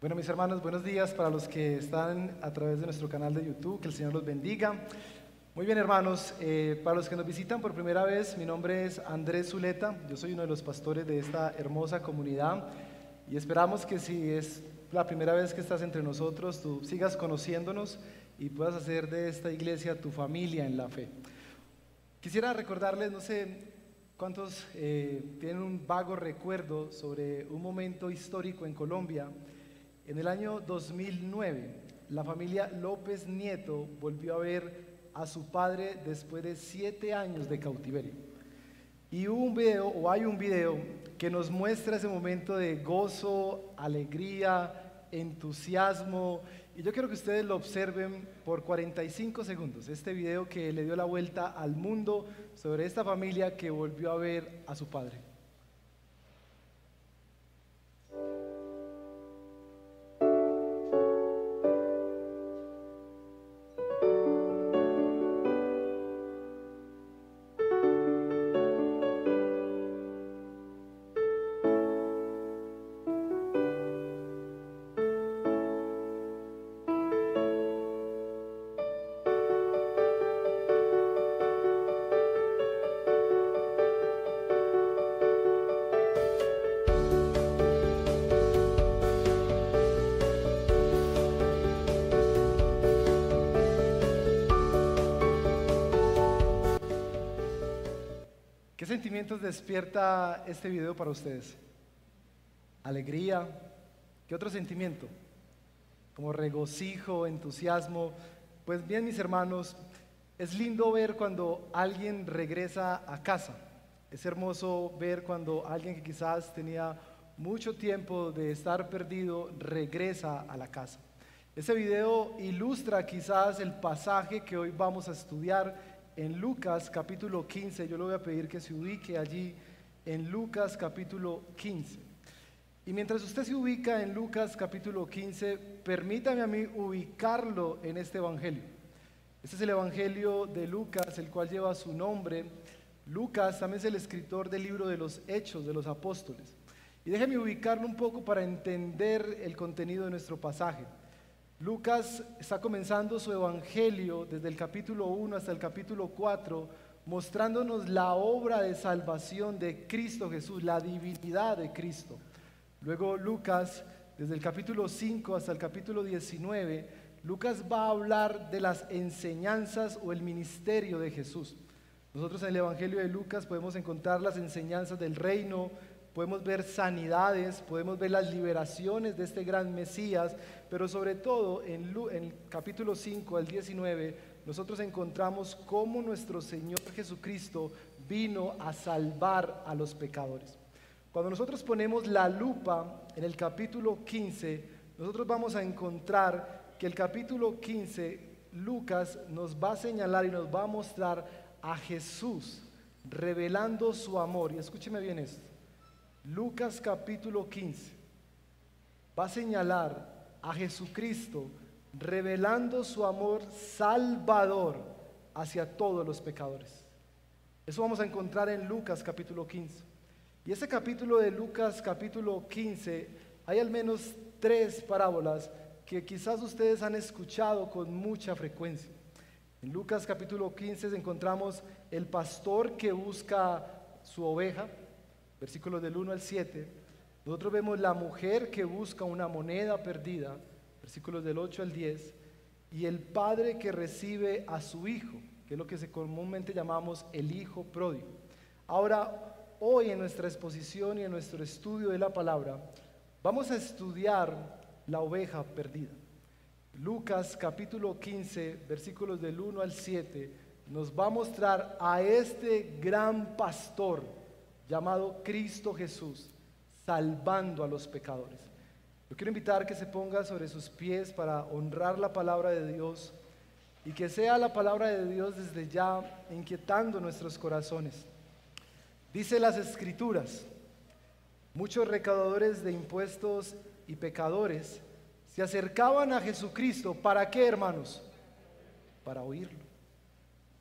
Bueno, mis hermanos, buenos días para los que están a través de nuestro canal de YouTube. Que el Señor los bendiga. Muy bien, hermanos, eh, para los que nos visitan por primera vez, mi nombre es Andrés Zuleta. Yo soy uno de los pastores de esta hermosa comunidad y esperamos que si es la primera vez que estás entre nosotros, tú sigas conociéndonos y puedas hacer de esta iglesia tu familia en la fe. Quisiera recordarles, no sé cuántos eh, tienen un vago recuerdo sobre un momento histórico en Colombia en el año 2009, la familia López Nieto volvió a ver a su padre después de siete años de cautiverio. Y hubo un video, o hay un video, que nos muestra ese momento de gozo, alegría, entusiasmo. Y yo quiero que ustedes lo observen por 45 segundos, este video que le dio la vuelta al mundo sobre esta familia que volvió a ver a su padre. Sentimientos despierta este video para ustedes? ¿Alegría? ¿Qué otro sentimiento? Como regocijo, entusiasmo. Pues bien, mis hermanos, es lindo ver cuando alguien regresa a casa. Es hermoso ver cuando alguien que quizás tenía mucho tiempo de estar perdido regresa a la casa. Ese video ilustra quizás el pasaje que hoy vamos a estudiar en Lucas capítulo 15. Yo le voy a pedir que se ubique allí en Lucas capítulo 15. Y mientras usted se ubica en Lucas capítulo 15, permítame a mí ubicarlo en este Evangelio. Este es el Evangelio de Lucas, el cual lleva su nombre. Lucas también es el escritor del libro de los Hechos de los Apóstoles. Y déjeme ubicarlo un poco para entender el contenido de nuestro pasaje. Lucas está comenzando su evangelio desde el capítulo 1 hasta el capítulo 4, mostrándonos la obra de salvación de Cristo Jesús, la divinidad de Cristo. Luego Lucas, desde el capítulo 5 hasta el capítulo 19, Lucas va a hablar de las enseñanzas o el ministerio de Jesús. Nosotros en el Evangelio de Lucas podemos encontrar las enseñanzas del reino, podemos ver sanidades, podemos ver las liberaciones de este gran Mesías, pero sobre todo en, el capítulo 5 al 19 nosotros encontramos cómo nuestro Señor Jesucristo vino a salvar a los pecadores. Cuando nosotros ponemos la lupa en el capítulo 15, nosotros vamos a encontrar que el capítulo 15, Lucas nos va a señalar y nos va a mostrar a Jesús revelando su amor. Y escúcheme bien esto. Lucas capítulo 15 va a señalar a Jesucristo revelando su amor salvador hacia todos los pecadores. Eso vamos a encontrar en Lucas capítulo 15. Y ese capítulo de Lucas capítulo 15 hay al menos tres parábolas que quizás ustedes han escuchado con mucha frecuencia. En Lucas capítulo 15 encontramos el pastor que busca su oveja, versículos del 1 al 7. Nosotros vemos la mujer que busca una moneda perdida, versículos del 8 al 10, y el padre que recibe a su hijo, que es lo que se comúnmente llamamos el hijo pródigo. Ahora, hoy en nuestra exposición y en nuestro estudio de la palabra, vamos a estudiar la oveja perdida. Lucas capítulo 15, versículos del 1 al 7, nos va a mostrar a este gran pastor llamado Cristo Jesús, salvando a los pecadores. Yo quiero invitar que se ponga sobre sus pies para honrar la palabra de Dios y que sea la palabra de Dios desde ya inquietando nuestros corazones. Dice las escrituras, muchos recaudadores de impuestos y pecadores se acercaban a Jesucristo. ¿Para qué, hermanos? Para oírlo.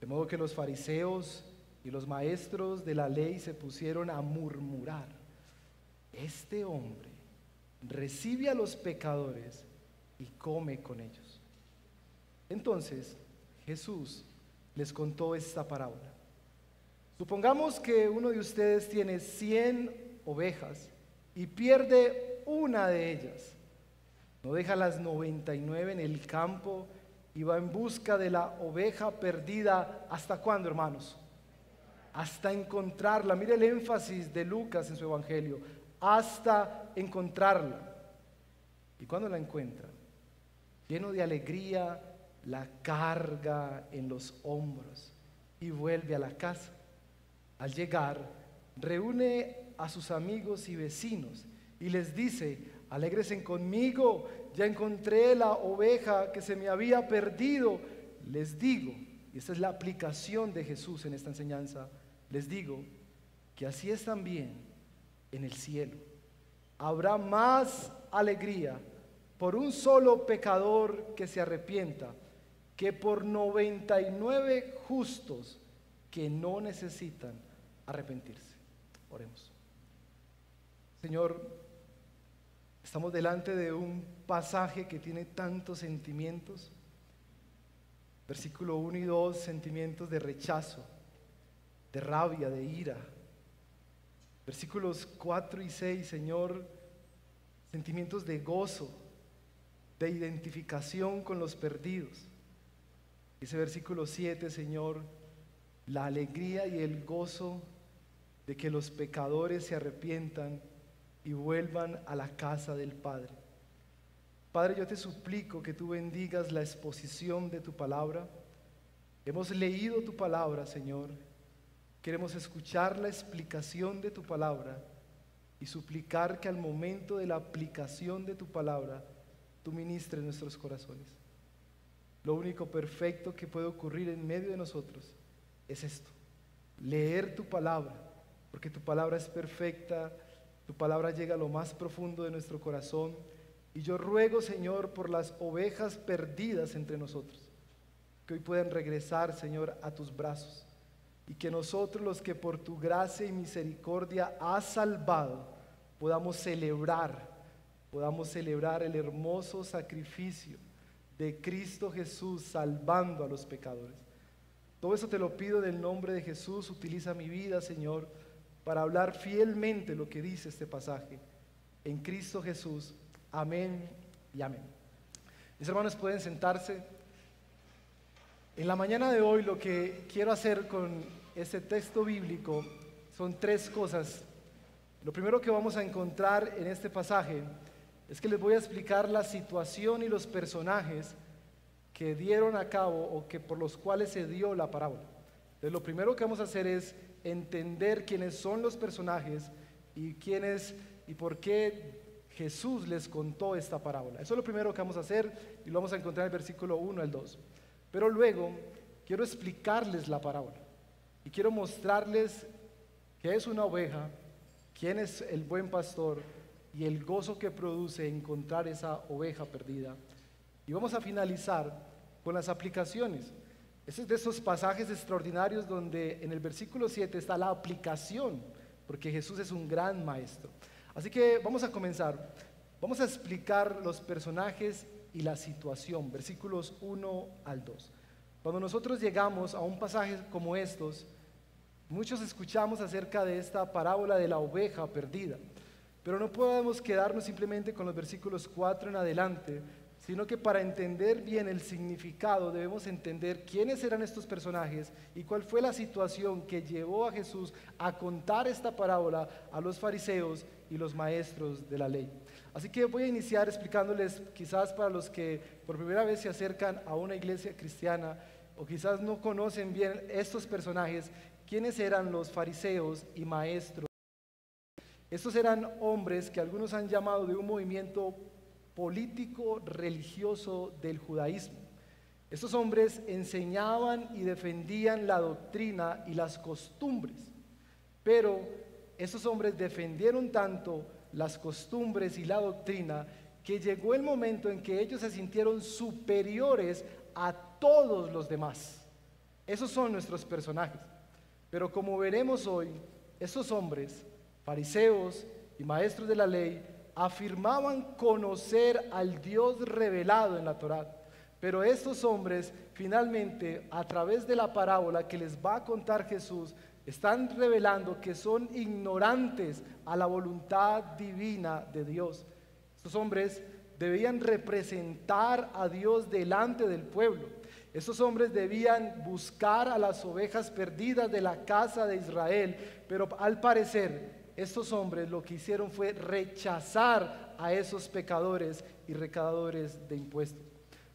De modo que los fariseos y los maestros de la ley se pusieron a murmurar. Este hombre recibe a los pecadores y come con ellos. Entonces Jesús les contó esta parábola. Supongamos que uno de ustedes tiene 100 ovejas y pierde una de ellas. No deja las 99 en el campo y va en busca de la oveja perdida. ¿Hasta cuándo, hermanos? Hasta encontrarla. Mire el énfasis de Lucas en su evangelio. Hasta encontrarla. Y cuando la encuentra, lleno de alegría, la carga en los hombros y vuelve a la casa. Al llegar, reúne a sus amigos y vecinos y les dice, alegresen conmigo, ya encontré la oveja que se me había perdido. Les digo, y esta es la aplicación de Jesús en esta enseñanza, les digo que así es también en el cielo. Habrá más alegría por un solo pecador que se arrepienta que por 99 justos que no necesitan arrepentirse. Oremos. Señor, estamos delante de un pasaje que tiene tantos sentimientos. Versículo 1 y 2, sentimientos de rechazo, de rabia, de ira. Versículos 4 y 6, Señor, sentimientos de gozo, de identificación con los perdidos. Ese versículo 7, Señor, la alegría y el gozo de que los pecadores se arrepientan y vuelvan a la casa del Padre. Padre, yo te suplico que tú bendigas la exposición de tu palabra. Hemos leído tu palabra, Señor. Queremos escuchar la explicación de tu palabra y suplicar que al momento de la aplicación de tu palabra, tú ministres nuestros corazones. Lo único perfecto que puede ocurrir en medio de nosotros es esto, leer tu palabra, porque tu palabra es perfecta, tu palabra llega a lo más profundo de nuestro corazón. Y yo ruego, Señor, por las ovejas perdidas entre nosotros, que hoy puedan regresar, Señor, a tus brazos. Y que nosotros, los que por tu gracia y misericordia has salvado, podamos celebrar, podamos celebrar el hermoso sacrificio de Cristo Jesús salvando a los pecadores. Todo eso te lo pido en el nombre de Jesús. Utiliza mi vida, Señor, para hablar fielmente lo que dice este pasaje. En Cristo Jesús. Amén y amén. Mis hermanos pueden sentarse. En la mañana de hoy lo que quiero hacer con este texto bíblico son tres cosas. Lo primero que vamos a encontrar en este pasaje es que les voy a explicar la situación y los personajes que dieron a cabo o que por los cuales se dio la parábola. Entonces, lo primero que vamos a hacer es entender quiénes son los personajes y quiénes y por qué Jesús les contó esta parábola. Eso es lo primero que vamos a hacer y lo vamos a encontrar en el versículo 1 al 2. Pero luego quiero explicarles la parábola y quiero mostrarles qué es una oveja, quién es el buen pastor y el gozo que produce encontrar esa oveja perdida. Y vamos a finalizar con las aplicaciones. Ese es de esos pasajes extraordinarios donde en el versículo 7 está la aplicación, porque Jesús es un gran maestro. Así que vamos a comenzar. Vamos a explicar los personajes y la situación, versículos 1 al 2. Cuando nosotros llegamos a un pasaje como estos, muchos escuchamos acerca de esta parábola de la oveja perdida. Pero no podemos quedarnos simplemente con los versículos 4 en adelante, sino que para entender bien el significado debemos entender quiénes eran estos personajes y cuál fue la situación que llevó a Jesús a contar esta parábola a los fariseos y los maestros de la ley. Así que voy a iniciar explicándoles, quizás para los que por primera vez se acercan a una iglesia cristiana o quizás no conocen bien estos personajes, quiénes eran los fariseos y maestros estos eran hombres que algunos han llamado de un movimiento político religioso del judaísmo. Estos hombres enseñaban y defendían la doctrina y las costumbres, pero estos hombres defendieron tanto las costumbres y la doctrina que llegó el momento en que ellos se sintieron superiores a todos los demás. Esos son nuestros personajes. Pero como veremos hoy, estos hombres fariseos y maestros de la ley afirmaban conocer al Dios revelado en la Torá. Pero estos hombres finalmente, a través de la parábola que les va a contar Jesús, están revelando que son ignorantes a la voluntad divina de Dios. Estos hombres debían representar a Dios delante del pueblo. Estos hombres debían buscar a las ovejas perdidas de la casa de Israel, pero al parecer estos hombres lo que hicieron fue rechazar a esos pecadores y recaudadores de impuestos.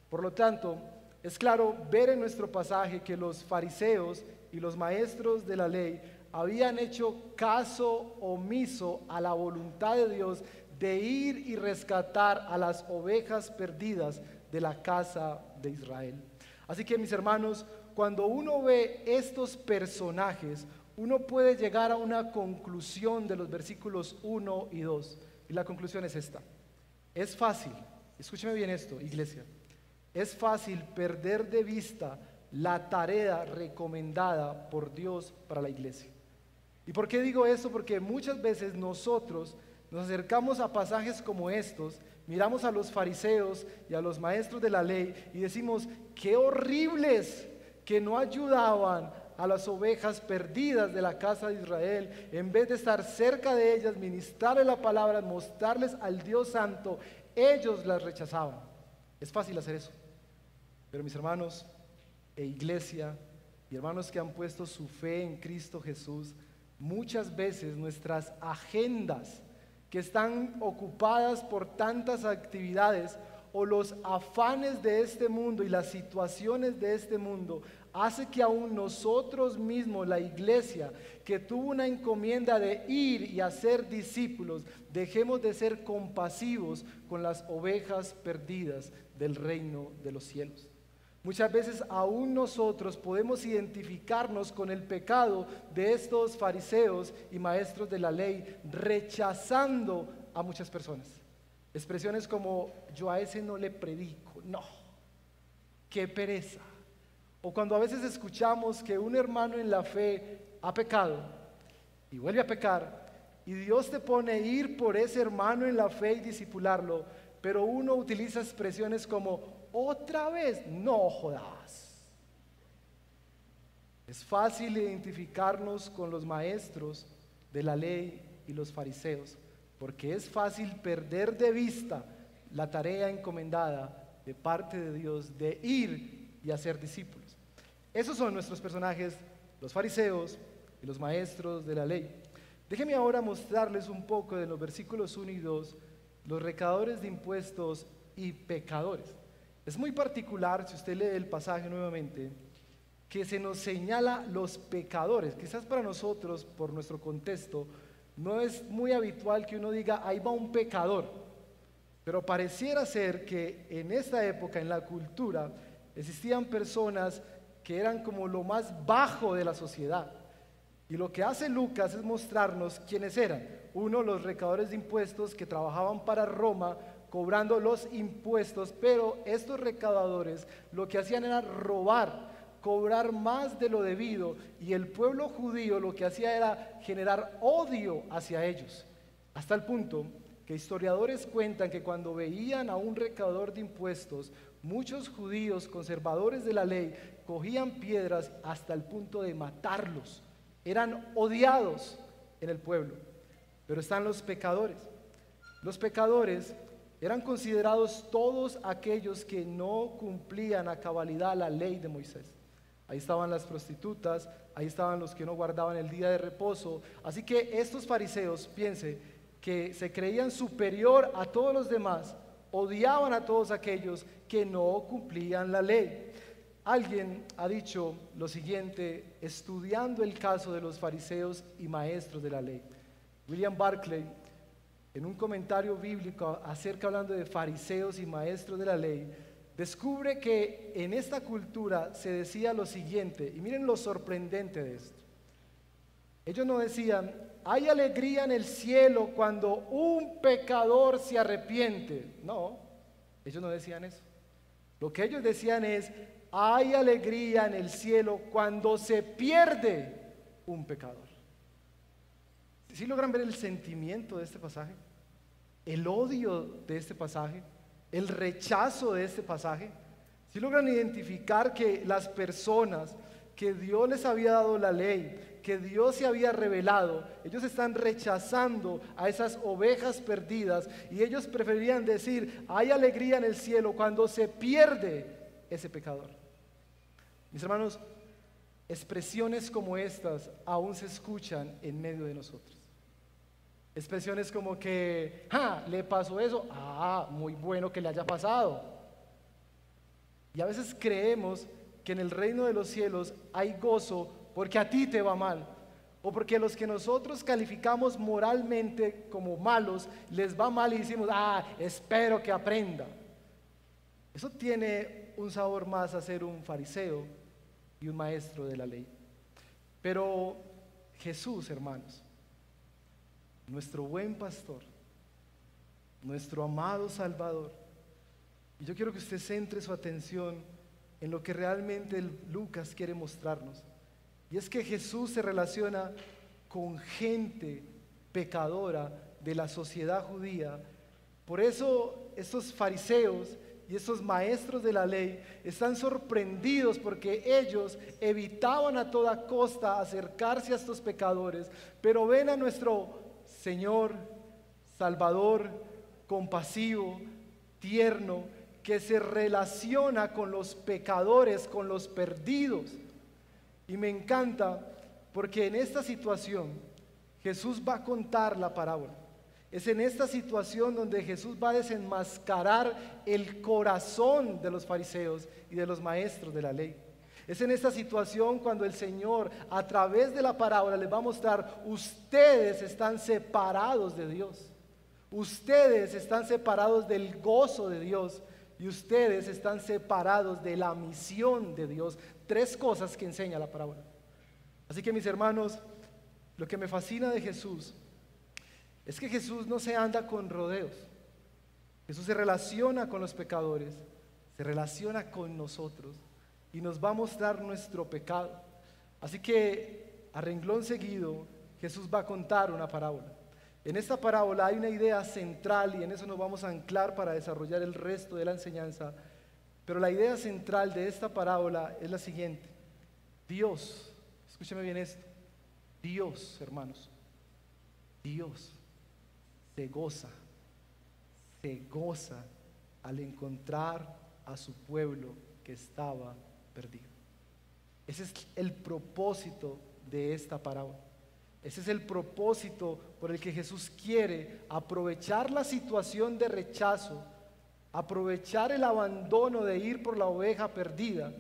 Por lo tanto, es claro ver en nuestro pasaje que los fariseos y los maestros de la ley habían hecho caso omiso a la voluntad de Dios de ir y rescatar a las ovejas perdidas de la casa de Israel. Así que mis hermanos, cuando uno ve estos personajes, uno puede llegar a una conclusión de los versículos 1 y 2. Y la conclusión es esta. Es fácil, escúcheme bien esto, iglesia, es fácil perder de vista la tarea recomendada por Dios para la iglesia. ¿Y por qué digo eso? Porque muchas veces nosotros nos acercamos a pasajes como estos, miramos a los fariseos y a los maestros de la ley y decimos, qué horribles que no ayudaban a las ovejas perdidas de la casa de Israel, en vez de estar cerca de ellas, ministrarles la palabra, mostrarles al Dios Santo, ellos las rechazaban. Es fácil hacer eso. Pero mis hermanos e iglesia y hermanos que han puesto su fe en Cristo Jesús, muchas veces nuestras agendas que están ocupadas por tantas actividades o los afanes de este mundo y las situaciones de este mundo hace que aún nosotros mismos, la iglesia, que tuvo una encomienda de ir y hacer discípulos, dejemos de ser compasivos con las ovejas perdidas del reino de los cielos. Muchas veces aún nosotros podemos identificarnos con el pecado de estos fariseos y maestros de la ley, rechazando a muchas personas. Expresiones como yo a ese no le predico, no, qué pereza o cuando a veces escuchamos que un hermano en la fe ha pecado y vuelve a pecar, y Dios te pone a ir por ese hermano en la fe y disipularlo, pero uno utiliza expresiones como otra vez, no jodas. Es fácil identificarnos con los maestros de la ley y los fariseos, porque es fácil perder de vista la tarea encomendada de parte de Dios de ir y hacer discípulos. Esos son nuestros personajes, los fariseos y los maestros de la ley. Déjenme ahora mostrarles un poco de los versículos 1 y 2, los recaudadores de impuestos y pecadores. Es muy particular, si usted lee el pasaje nuevamente, que se nos señala los pecadores. Quizás para nosotros, por nuestro contexto, no es muy habitual que uno diga, ahí va un pecador. Pero pareciera ser que en esta época, en la cultura, existían personas que eran como lo más bajo de la sociedad. Y lo que hace Lucas es mostrarnos quiénes eran. Uno, los recaudadores de impuestos que trabajaban para Roma cobrando los impuestos, pero estos recaudadores lo que hacían era robar, cobrar más de lo debido, y el pueblo judío lo que hacía era generar odio hacia ellos, hasta el punto que historiadores cuentan que cuando veían a un recaudador de impuestos, muchos judíos conservadores de la ley cogían piedras hasta el punto de matarlos. Eran odiados en el pueblo. Pero están los pecadores. Los pecadores eran considerados todos aquellos que no cumplían a cabalidad la ley de Moisés. Ahí estaban las prostitutas, ahí estaban los que no guardaban el día de reposo. Así que estos fariseos, piense, que se creían superior a todos los demás, odiaban a todos aquellos que no cumplían la ley. Alguien ha dicho lo siguiente, estudiando el caso de los fariseos y maestros de la ley. William Barclay, en un comentario bíblico acerca hablando de fariseos y maestros de la ley, descubre que en esta cultura se decía lo siguiente, y miren lo sorprendente de esto. Ellos no decían, hay alegría en el cielo cuando un pecador se arrepiente. No, ellos no decían eso. Lo que ellos decían es, hay alegría en el cielo cuando se pierde un pecador. ¿Sí logran ver el sentimiento de este pasaje? el odio de este pasaje, el rechazo de este pasaje, si logran identificar que las personas que Dios les había dado la ley, que Dios se había revelado, ellos están rechazando a esas ovejas perdidas y ellos preferían decir, hay alegría en el cielo cuando se pierde ese pecador. Mis hermanos, expresiones como estas aún se escuchan en medio de nosotros. Expresiones como que, ah, le pasó eso, ah, muy bueno que le haya pasado. Y a veces creemos que en el reino de los cielos hay gozo porque a ti te va mal. O porque los que nosotros calificamos moralmente como malos les va mal y decimos, ah, espero que aprenda. Eso tiene un sabor más a ser un fariseo y un maestro de la ley. Pero Jesús, hermanos, nuestro buen pastor, nuestro amado Salvador. Y yo quiero que usted centre su atención en lo que realmente Lucas quiere mostrarnos. Y es que Jesús se relaciona con gente pecadora de la sociedad judía. Por eso estos fariseos y estos maestros de la ley están sorprendidos porque ellos evitaban a toda costa acercarse a estos pecadores, pero ven a nuestro Señor, Salvador, compasivo, tierno, que se relaciona con los pecadores, con los perdidos. Y me encanta porque en esta situación Jesús va a contar la parábola. Es en esta situación donde Jesús va a desenmascarar el corazón de los fariseos y de los maestros de la ley. Es en esta situación cuando el Señor a través de la parábola les va a mostrar, ustedes están separados de Dios. Ustedes están separados del gozo de Dios y ustedes están separados de la misión de Dios. Tres cosas que enseña la parábola. Así que mis hermanos, lo que me fascina de Jesús es que Jesús no se anda con rodeos. Jesús se relaciona con los pecadores, se relaciona con nosotros y nos va a mostrar nuestro pecado. Así que a renglón seguido Jesús va a contar una parábola. En esta parábola hay una idea central y en eso nos vamos a anclar para desarrollar el resto de la enseñanza. Pero la idea central de esta parábola es la siguiente. Dios, escúcheme bien esto, Dios, hermanos, Dios se goza, se goza al encontrar a su pueblo que estaba perdido. Ese es el propósito de esta parábola. Ese es el propósito por el que Jesús quiere aprovechar la situación de rechazo, aprovechar el abandono de ir por la oveja perdida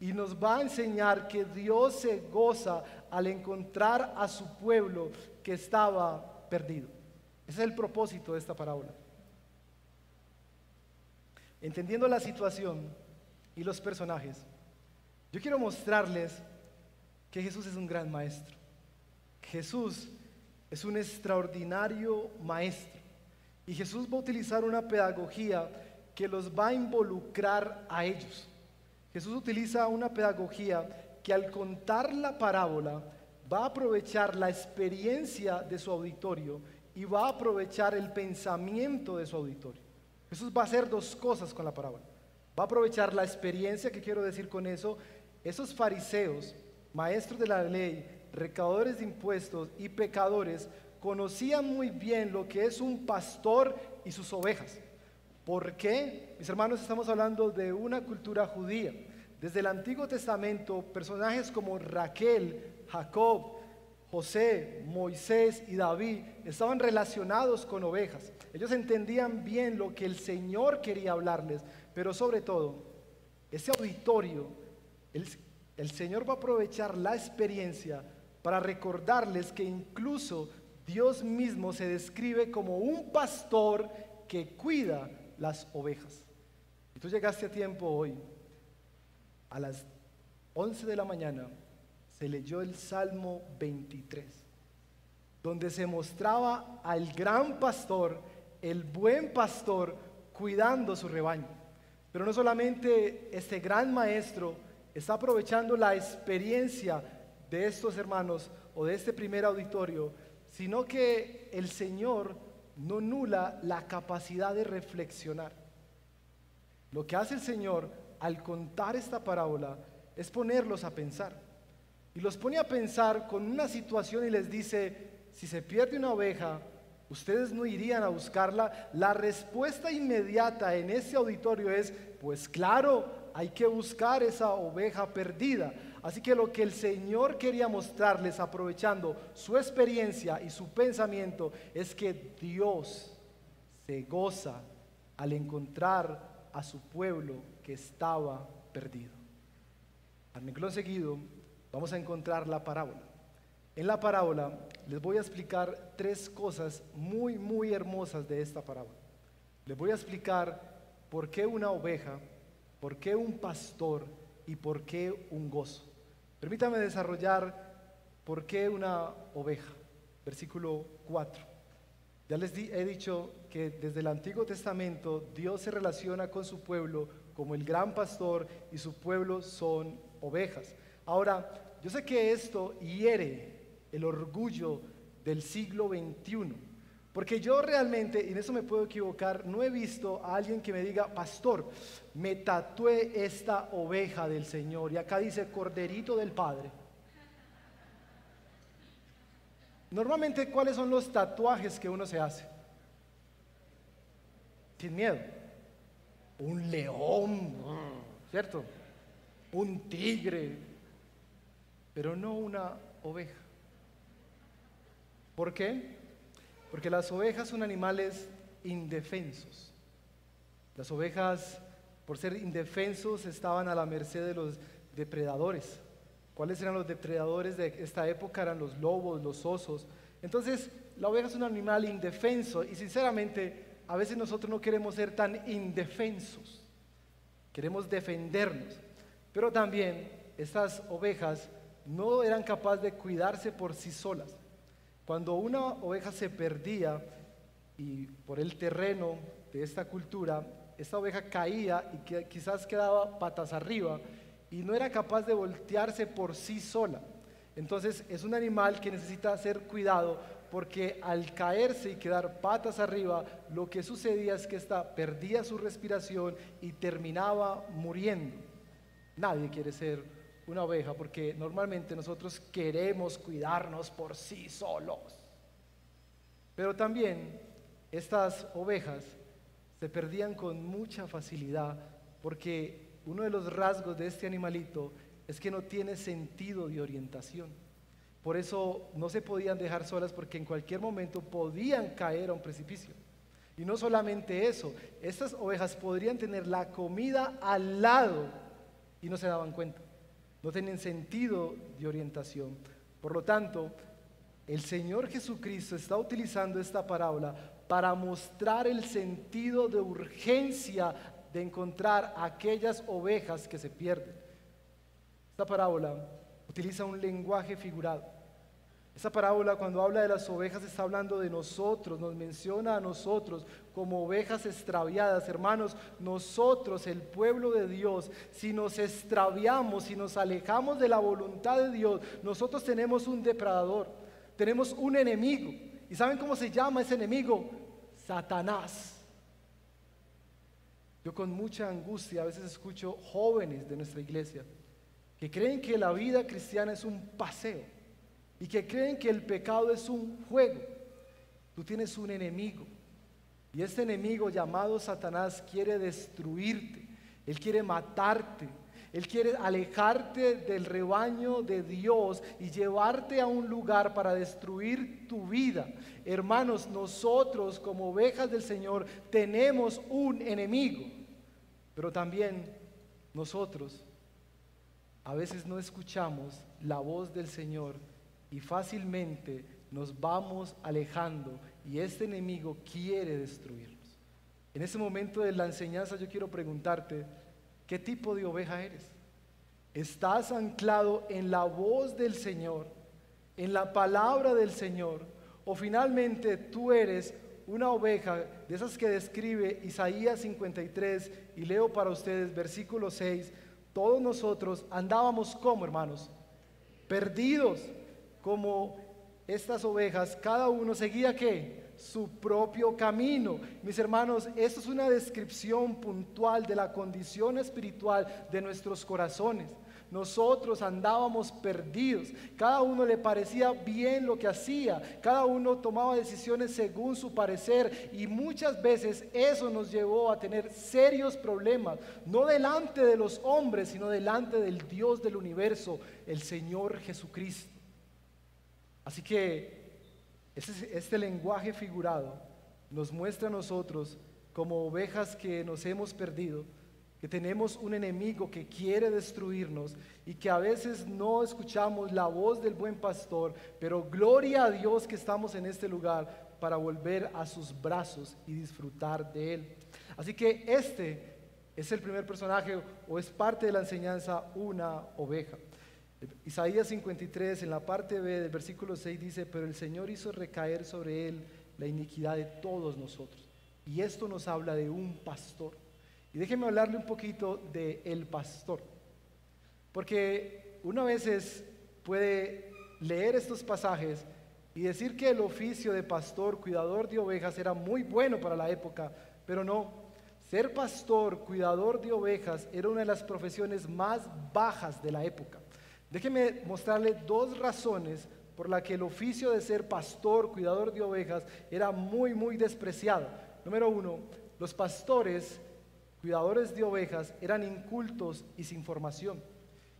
y nos va a enseñar que Dios se goza al encontrar a su pueblo que estaba perdido. Ese es el propósito de esta parábola. Entendiendo la situación y los personajes, yo quiero mostrarles que Jesús es un gran maestro. Jesús es un extraordinario maestro. Y Jesús va a utilizar una pedagogía que los va a involucrar a ellos. Jesús utiliza una pedagogía que al contar la parábola va a aprovechar la experiencia de su auditorio y va a aprovechar el pensamiento de su auditorio. Jesús va a hacer dos cosas con la parábola. Va a aprovechar la experiencia, que quiero decir con eso, esos fariseos, maestros de la ley, recaudadores de impuestos y pecadores, conocían muy bien lo que es un pastor y sus ovejas. ¿Por qué? Mis hermanos, estamos hablando de una cultura judía. Desde el Antiguo Testamento, personajes como Raquel, Jacob, José, Moisés y David estaban relacionados con ovejas. Ellos entendían bien lo que el Señor quería hablarles, pero sobre todo, ese auditorio el, Señor va a aprovechar la experiencia para recordarles que incluso Dios mismo se describe como un pastor que cuida las ovejas. Y tú llegaste a tiempo hoy, a las 11 de la mañana, se leyó el Salmo 23, donde se mostraba al gran pastor, el buen pastor, cuidando su rebaño. Pero no solamente este gran maestro, está aprovechando la experiencia de estos hermanos o de este primer auditorio, sino que el Señor no nula la capacidad de reflexionar. Lo que hace el Señor al contar esta parábola es ponerlos a pensar. Y los pone a pensar con una situación y les dice, si se pierde una oveja, ustedes no irían a buscarla. La respuesta inmediata en ese auditorio es, pues claro, hay que buscar esa oveja perdida. Así que lo que el Señor quería mostrarles aprovechando su experiencia y su pensamiento es que Dios se goza al encontrar a su pueblo que estaba perdido. Al renglón seguido vamos a encontrar la parábola. En la parábola les voy a explicar tres cosas muy, muy hermosas de esta parábola. Les voy a explicar por qué una oveja, por qué un pastor y por qué un gozo. Permítame desarrollar por qué una oveja. Versículo 4. Ya les he dicho que desde el Antiguo Testamento Dios se relaciona con su pueblo como el gran pastor y su pueblo son ovejas. Ahora, yo sé que esto hiere el orgullo del siglo XXI, porque yo realmente, y en eso me puedo equivocar, no he visto a alguien que me diga, pastor, me tatué esta oveja del Señor, y acá dice corderito del Padre. Normalmente, ¿cuáles son los tatuajes que uno se hace? Sin miedo un león, ¿cierto? Un tigre, pero no una oveja. ¿Por qué? Porque las ovejas son animales indefensos. Las ovejas, por ser indefensos, estaban a la merced de los depredadores. ¿Cuáles eran los depredadores de esta época? Eran los lobos, los osos. Entonces, la oveja es un animal indefenso y sinceramente a veces nosotros no queremos ser tan indefensos, queremos defendernos. Pero también estas ovejas no eran capaces de cuidarse por sí solas. Cuando una oveja se perdía y por el terreno de esta cultura, esta oveja caía y quizás quedaba patas arriba y no era capaz de voltearse por sí sola. Entonces es un animal que necesita ser cuidado porque al caerse y quedar patas arriba, lo que sucedía es que ésta perdía su respiración y terminaba muriendo. Nadie quiere ser una oveja porque normalmente nosotros queremos cuidarnos por sí solos. Pero también estas ovejas se perdían con mucha facilidad porque uno de los rasgos de este animalito es que no tiene sentido de orientación. Por eso no se podían dejar solas porque en cualquier momento podían caer a un precipicio. Y no solamente eso, estas ovejas podrían tener la comida al lado y no se daban cuenta. No tenían sentido de orientación. Por lo tanto, el Señor Jesucristo está utilizando esta parábola para mostrar el sentido de urgencia de encontrar aquellas ovejas que se pierden. Esta parábola utiliza un lenguaje figurado. Esa parábola cuando habla de las ovejas está hablando de nosotros, nos menciona a nosotros como ovejas extraviadas. Hermanos, nosotros, el pueblo de Dios, si nos extraviamos, si nos alejamos de la voluntad de Dios, nosotros tenemos un depredador, tenemos un enemigo. ¿Y saben cómo se llama ese enemigo? Satanás. Yo con mucha angustia a veces escucho jóvenes de nuestra iglesia que creen que la vida cristiana es un paseo y que creen que el pecado es un juego. Tú tienes un enemigo y este enemigo llamado Satanás quiere destruirte, él quiere matarte, él quiere alejarte del rebaño de Dios y llevarte a un lugar para destruir tu vida. Hermanos, nosotros como ovejas del Señor tenemos un enemigo, pero también nosotros a veces no escuchamos la voz del Señor y fácilmente nos vamos alejando y este enemigo quiere destruirnos. En ese momento de la enseñanza yo quiero preguntarte, ¿qué tipo de oveja eres? ¿Estás anclado en la voz del Señor, en la palabra del Señor? ¿O finalmente tú eres una oveja de esas que describe Isaías 53 y leo para ustedes versículo 6? Todos nosotros andábamos como hermanos, perdidos como estas ovejas, cada uno seguía qué? su propio camino. Mis hermanos, esto es una descripción puntual de la condición espiritual de nuestros corazones. Nosotros andábamos perdidos, cada uno le parecía bien lo que hacía, cada uno tomaba decisiones según su parecer y muchas veces eso nos llevó a tener serios problemas, no delante de los hombres, sino delante del Dios del universo, el Señor Jesucristo. Así que este, lenguaje figurado nos muestra a nosotros como ovejas que nos hemos perdido, que tenemos un enemigo que quiere destruirnos y que a veces no escuchamos la voz del buen pastor, pero gloria a Dios que estamos en este lugar para volver a sus brazos y disfrutar de Él. Así que este es el primer personaje o es parte de la enseñanza una oveja. Isaías 53 en la parte B del versículo 6 dice, pero el Señor hizo recaer sobre él la iniquidad de todos nosotros. Y esto nos habla de un pastor. Y déjenme hablarle un poquito de el pastor. Porque una veces puede leer estos pasajes y decir que el oficio de pastor, cuidador de ovejas, era muy bueno para la época, pero no. Ser pastor, cuidador de ovejas, era una de las profesiones más bajas de la época. Déjeme mostrarle dos razones por las que el oficio de ser pastor, cuidador de ovejas, era muy, muy despreciado. Número uno, los pastores cuidadores de ovejas eran incultos y sin formación,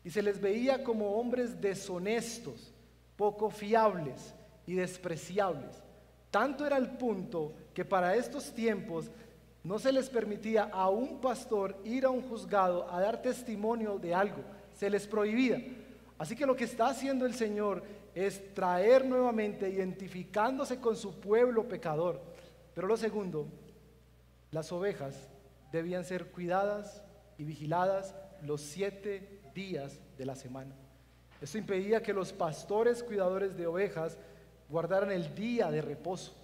y se les veía como hombres deshonestos, poco fiables y despreciables. Tanto era el punto que para estos tiempos no se les permitía a un pastor ir a un juzgado a dar testimonio de algo, se les prohibía. Así que lo que está haciendo el Señor es traer nuevamente, identificándose con su pueblo pecador. Pero lo segundo, las ovejas debían ser cuidadas y vigiladas los siete días de la semana. Esto impedía que los pastores cuidadores de ovejas guardaran el día de reposo.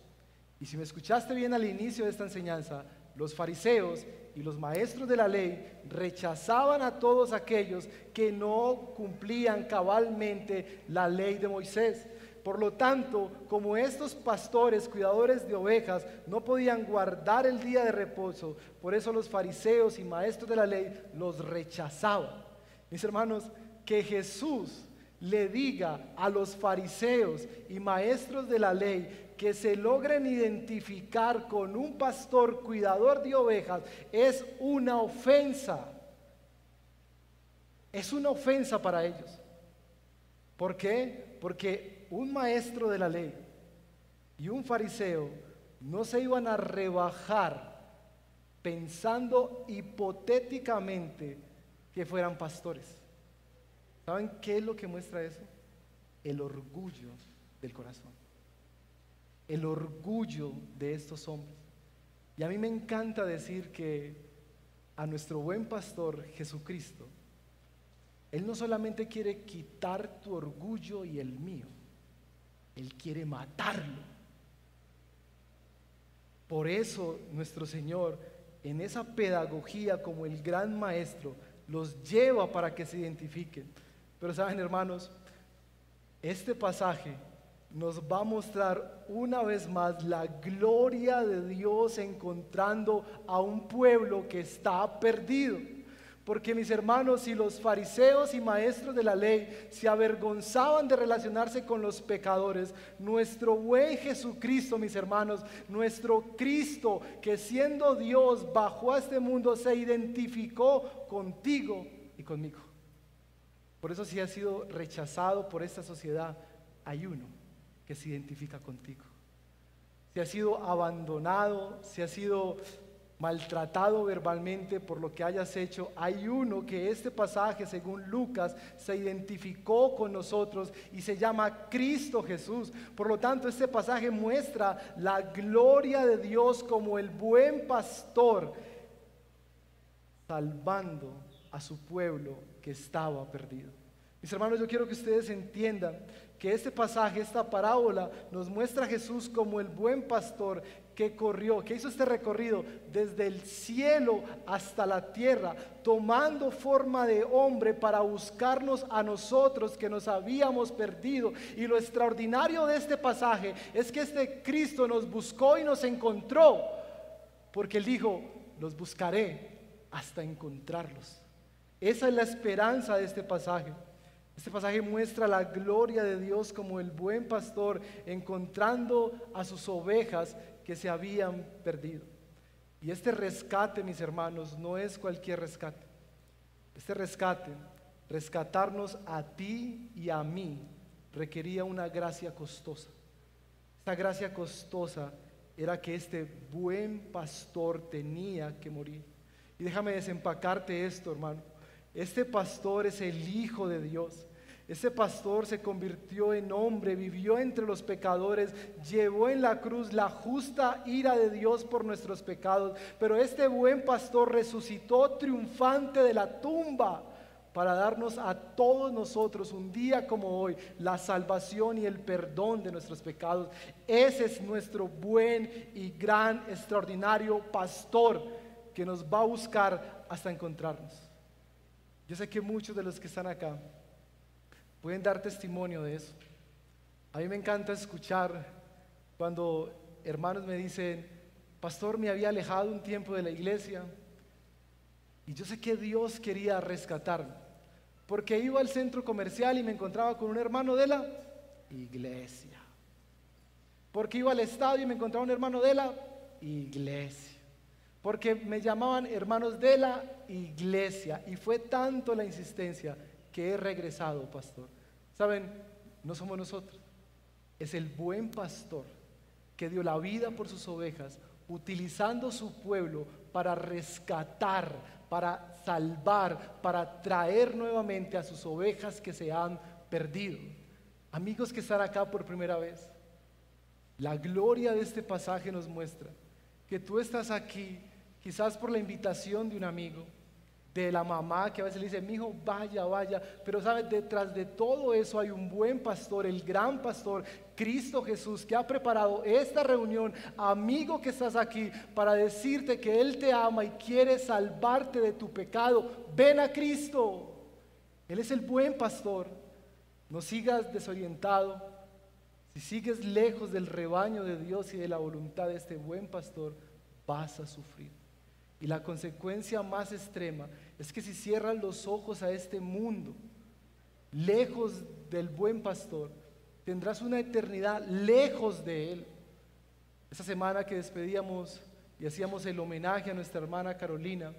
Y si me escuchaste bien al inicio de esta enseñanza, los fariseos y los maestros de la ley rechazaban a todos aquellos que no cumplían cabalmente la ley de Moisés. Por lo tanto, como estos pastores, cuidadores de ovejas, no podían guardar el día de reposo, por eso los fariseos y maestros de la ley los rechazaban. Mis hermanos, que Jesús le diga a los fariseos y maestros de la ley que se logren identificar con un pastor cuidador de ovejas es una ofensa. Es una ofensa para ellos. ¿Por qué? Porque un maestro de la ley y un fariseo no se iban a rebajar pensando hipotéticamente que fueran pastores. ¿Saben qué es lo que muestra eso? El orgullo del corazón. El orgullo de estos hombres. Y a mí me encanta decir que a nuestro buen pastor Jesucristo, Él no solamente quiere quitar tu orgullo y el mío, él quiere matarlo. Por eso nuestro Señor, en esa pedagogía como el gran maestro, los lleva para que se identifiquen. Pero saben, hermanos, este pasaje nos va a mostrar una vez más la gloria de Dios encontrando a un pueblo que está perdido. Porque mis hermanos, si los fariseos y maestros de la ley se avergonzaban de relacionarse con los pecadores, nuestro buen Jesucristo, mis hermanos, nuestro Cristo, que siendo Dios bajó a este mundo, se identificó contigo y conmigo. Por eso si ha sido rechazado por esta sociedad, hay uno que se identifica contigo. Si ha sido abandonado, si ha sido maltratado verbalmente por lo que hayas hecho, hay uno que este pasaje, según Lucas, se identificó con nosotros y se llama Cristo Jesús. Por lo tanto, este pasaje muestra la gloria de Dios como el buen pastor, salvando a su pueblo que estaba perdido. Mis hermanos, yo quiero que ustedes entiendan que este pasaje, esta parábola, nos muestra a Jesús como el buen pastor que corrió, que hizo este recorrido desde el cielo hasta la tierra, tomando forma de hombre para buscarnos a nosotros que nos habíamos perdido. Y lo extraordinario de este pasaje es que este Cristo nos buscó y nos encontró, porque él dijo, los buscaré hasta encontrarlos. Esa es la esperanza de este pasaje. Este pasaje muestra la gloria de Dios como el buen pastor encontrando a sus ovejas que se habían perdido. Y este rescate, mis hermanos, no es cualquier rescate. Este rescate, rescatarnos a ti y a mí, requería una gracia costosa. Esta gracia costosa era que este buen pastor tenía que morir. Y déjame desempacarte esto, hermano. Este pastor es el Hijo de Dios. Ese pastor se convirtió en hombre, vivió entre los pecadores, llevó en la cruz la justa ira de Dios por nuestros pecados. Pero este buen pastor resucitó triunfante de la tumba para darnos a todos nosotros un día como hoy la salvación y el perdón de nuestros pecados. Ese es nuestro buen y gran, extraordinario pastor que nos va a buscar hasta encontrarnos. Yo sé que muchos de los que están acá pueden dar testimonio de eso. A mí me encanta escuchar cuando hermanos me dicen, pastor, me había alejado un tiempo de la iglesia y yo sé que Dios quería rescatarme, porque iba al centro comercial y me encontraba con un hermano de la iglesia, porque iba al estadio y me encontraba un hermano de la iglesia porque me llamaban hermanos de la iglesia y fue tanto la insistencia que he regresado, pastor. Saben, no somos nosotros, es el buen pastor que dio la vida por sus ovejas, utilizando su pueblo para rescatar, para salvar, para traer nuevamente a sus ovejas que se han perdido. Amigos que están acá por primera vez, la gloria de este pasaje nos muestra que tú estás aquí quizás por la invitación de un amigo, de la mamá que a veces le dice, mi hijo, vaya, vaya. Pero sabes, detrás de todo eso hay un buen pastor, el gran pastor, Cristo Jesús, que ha preparado esta reunión, amigo que estás aquí, para decirte que Él te ama y quiere salvarte de tu pecado. Ven a Cristo. Él es el buen pastor. No sigas desorientado. Si sigues lejos del rebaño de Dios y de la voluntad de este buen pastor, vas a sufrir. Y la consecuencia más extrema es que si cierras los ojos a este mundo, lejos del buen pastor, tendrás una eternidad lejos de él. Esa semana que despedíamos y hacíamos el homenaje a nuestra hermana Carolina,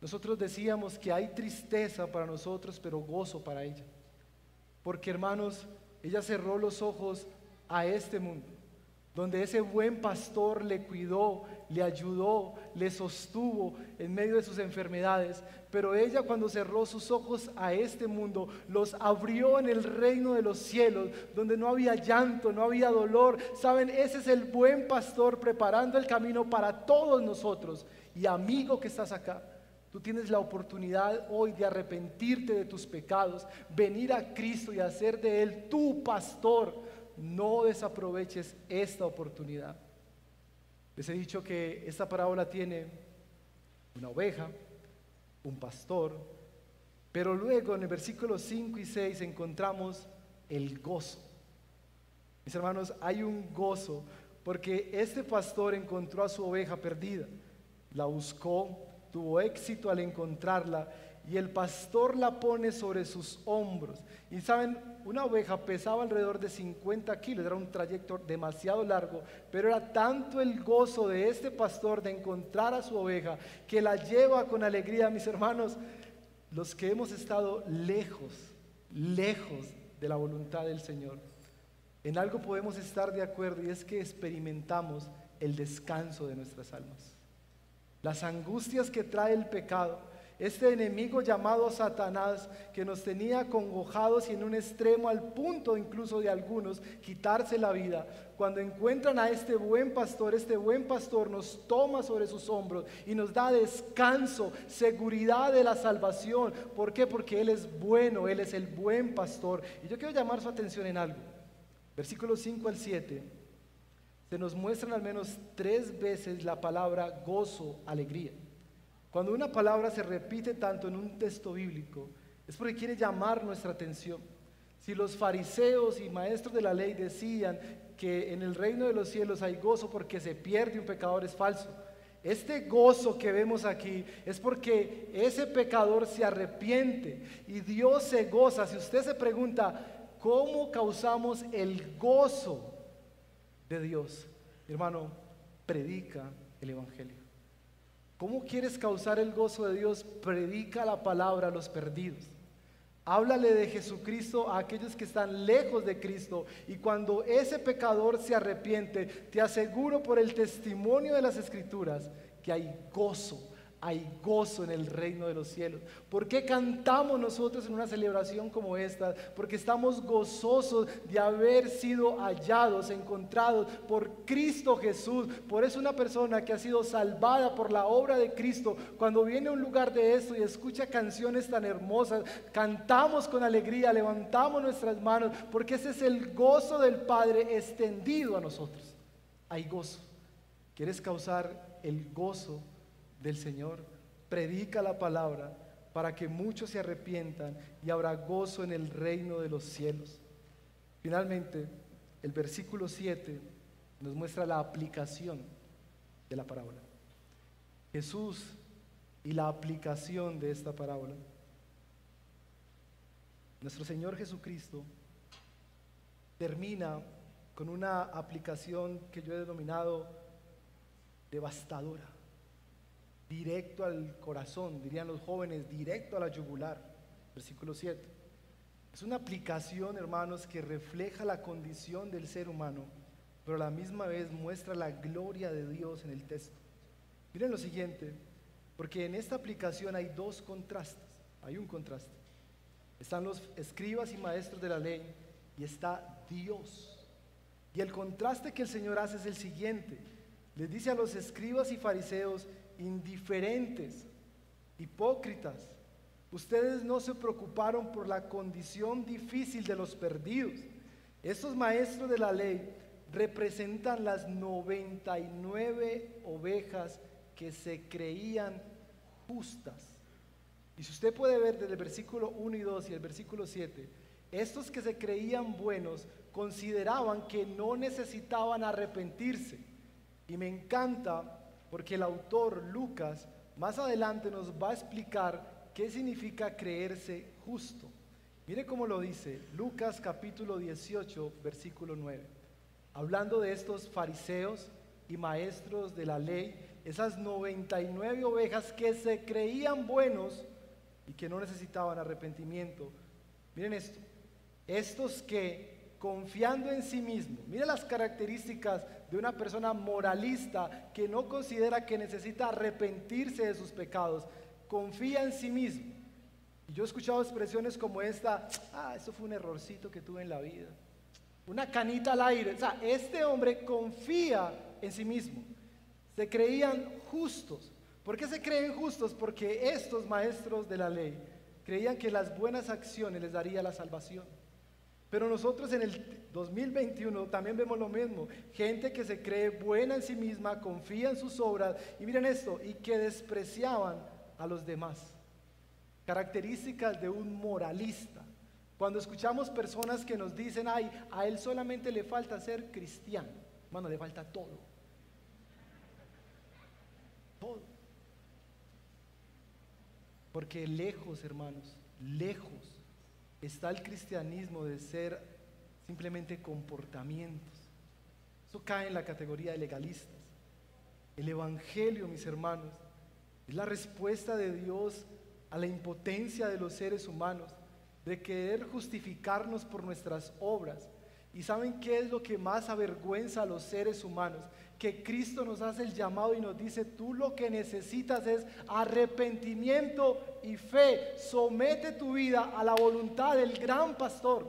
nosotros decíamos que hay tristeza para nosotros, pero gozo para ella. Porque hermanos, ella cerró los ojos a este mundo donde ese buen pastor le cuidó, le ayudó, le sostuvo en medio de sus enfermedades. Pero ella cuando cerró sus ojos a este mundo, los abrió en el reino de los cielos, donde no había llanto, no había dolor. Saben, ese es el buen pastor preparando el camino para todos nosotros. Y amigo que estás acá, Tú tienes la oportunidad hoy de arrepentirte de tus pecados, venir a Cristo y hacer de Él tu pastor no desaproveches esta oportunidad. Les he dicho que esta parábola tiene una oveja, un pastor, pero luego en el versículo 5 y 6 encontramos el gozo. Mis hermanos, hay un gozo porque este pastor encontró a su oveja perdida, la buscó, tuvo éxito al encontrarla y el pastor la pone sobre sus hombros. Y saben, una oveja pesaba alrededor de 50 kilos, era un trayecto demasiado largo, pero era tanto el gozo de este pastor de encontrar a su oveja que la lleva con alegría, mis hermanos, los que hemos estado lejos, lejos de la voluntad del Señor. En algo podemos estar de acuerdo y es que experimentamos el descanso de nuestras almas. Las angustias que trae el pecado, este enemigo llamado Satanás que nos tenía congojados y en un extremo al punto incluso de algunos quitarse la vida. Cuando encuentran a este buen pastor, este buen pastor nos toma sobre sus hombros y nos da descanso, seguridad de la salvación. ¿Por qué? Porque Él es bueno, Él es el buen pastor. Y yo quiero llamar su atención en algo. Versículos 5 al 7. se nos muestran al menos tres veces la palabra gozo, alegría. Cuando una palabra se repite tanto en un texto bíblico, es porque quiere llamar nuestra atención. Si los fariseos y maestros de la ley decían que en el reino de los cielos hay gozo porque se pierde un pecador, es falso. Este gozo que vemos aquí es porque ese pecador se arrepiente y Dios se goza. Si usted se pregunta, ¿cómo causamos el gozo de Dios? hermano, predica el Evangelio. ¿Cómo quieres causar el gozo de Dios? Predica la palabra a los perdidos. Háblale de Jesucristo a aquellos que están lejos de Cristo. Y cuando ese pecador se arrepiente, te aseguro por el testimonio de las Escrituras que hay gozo hay gozo en el reino de los cielos. ¿Por qué cantamos nosotros en una celebración como esta? Porque estamos gozosos de haber sido hallados, encontrados por Cristo Jesús. Por eso una persona que ha sido salvada por la obra de Cristo, cuando viene a un lugar de esto y escucha canciones tan hermosas, cantamos con alegría, levantamos nuestras manos, porque ese es el gozo del Padre extendido a nosotros. Hay gozo. ¿Quieres causar el gozo? Del Señor, predica la palabra para que muchos se arrepientan y habrá gozo en el reino de los cielos. Finalmente, el versículo 7 nos muestra la aplicación de la parábola. Jesús y la aplicación de esta parábola. Nuestro Señor Jesucristo termina con una aplicación que yo he denominado devastadora directo al corazón, dirían los jóvenes, directo a la yugular. Versículo 7. Es una aplicación, hermanos, que refleja la condición del ser humano, pero a la misma vez muestra la gloria de Dios en el texto. Miren lo siguiente, porque en esta aplicación hay dos contrastes, hay un contraste. Están los escribas y maestros de la ley y está Dios. Y el contraste que el Señor hace es el siguiente. Les dice a los escribas y fariseos, indiferentes, hipócritas. Ustedes no se preocuparon por la condición difícil de los perdidos. Estos maestros de la ley representan las 99 ovejas que se creían justas. Y si usted puede ver desde el versículo 1 y 2 y el versículo 7, estos que se creían buenos consideraban que no necesitaban arrepentirse. Y me encanta porque el autor Lucas más adelante nos va a explicar qué significa creerse justo. Mire cómo lo dice Lucas capítulo 18, versículo 9. Hablando de estos fariseos y maestros de la ley, esas 99 ovejas que se creían buenos y que no necesitaban arrepentimiento. Miren esto, estos que confiando en sí mismo. Mire las características de una persona moralista que no considera que necesita arrepentirse de sus pecados. Confía en sí mismo. Yo he escuchado expresiones como esta, ah, eso fue un errorcito que tuve en la vida. Una canita al aire. O sea, este hombre confía en sí mismo. Se creían justos. ¿Por qué se creen justos? Porque estos maestros de la ley creían que las buenas acciones les daría la salvación. Pero nosotros en el 2021 también vemos lo mismo. Gente que se cree buena en sí misma, confía en sus obras y miren esto, y que despreciaban a los demás. Características de un moralista. Cuando escuchamos personas que nos dicen, ay, a él solamente le falta ser cristiano. Bueno, le falta todo. Todo. Porque lejos, hermanos, lejos está el cristianismo de ser simplemente comportamientos. Eso cae en la categoría de legalistas. El Evangelio, mis hermanos, es la respuesta de Dios a la impotencia de los seres humanos, de querer justificarnos por nuestras obras. ¿Y saben qué es lo que más avergüenza a los seres humanos? Que Cristo nos hace el llamado y nos dice, tú lo que necesitas es arrepentimiento y fe. Somete tu vida a la voluntad del gran pastor.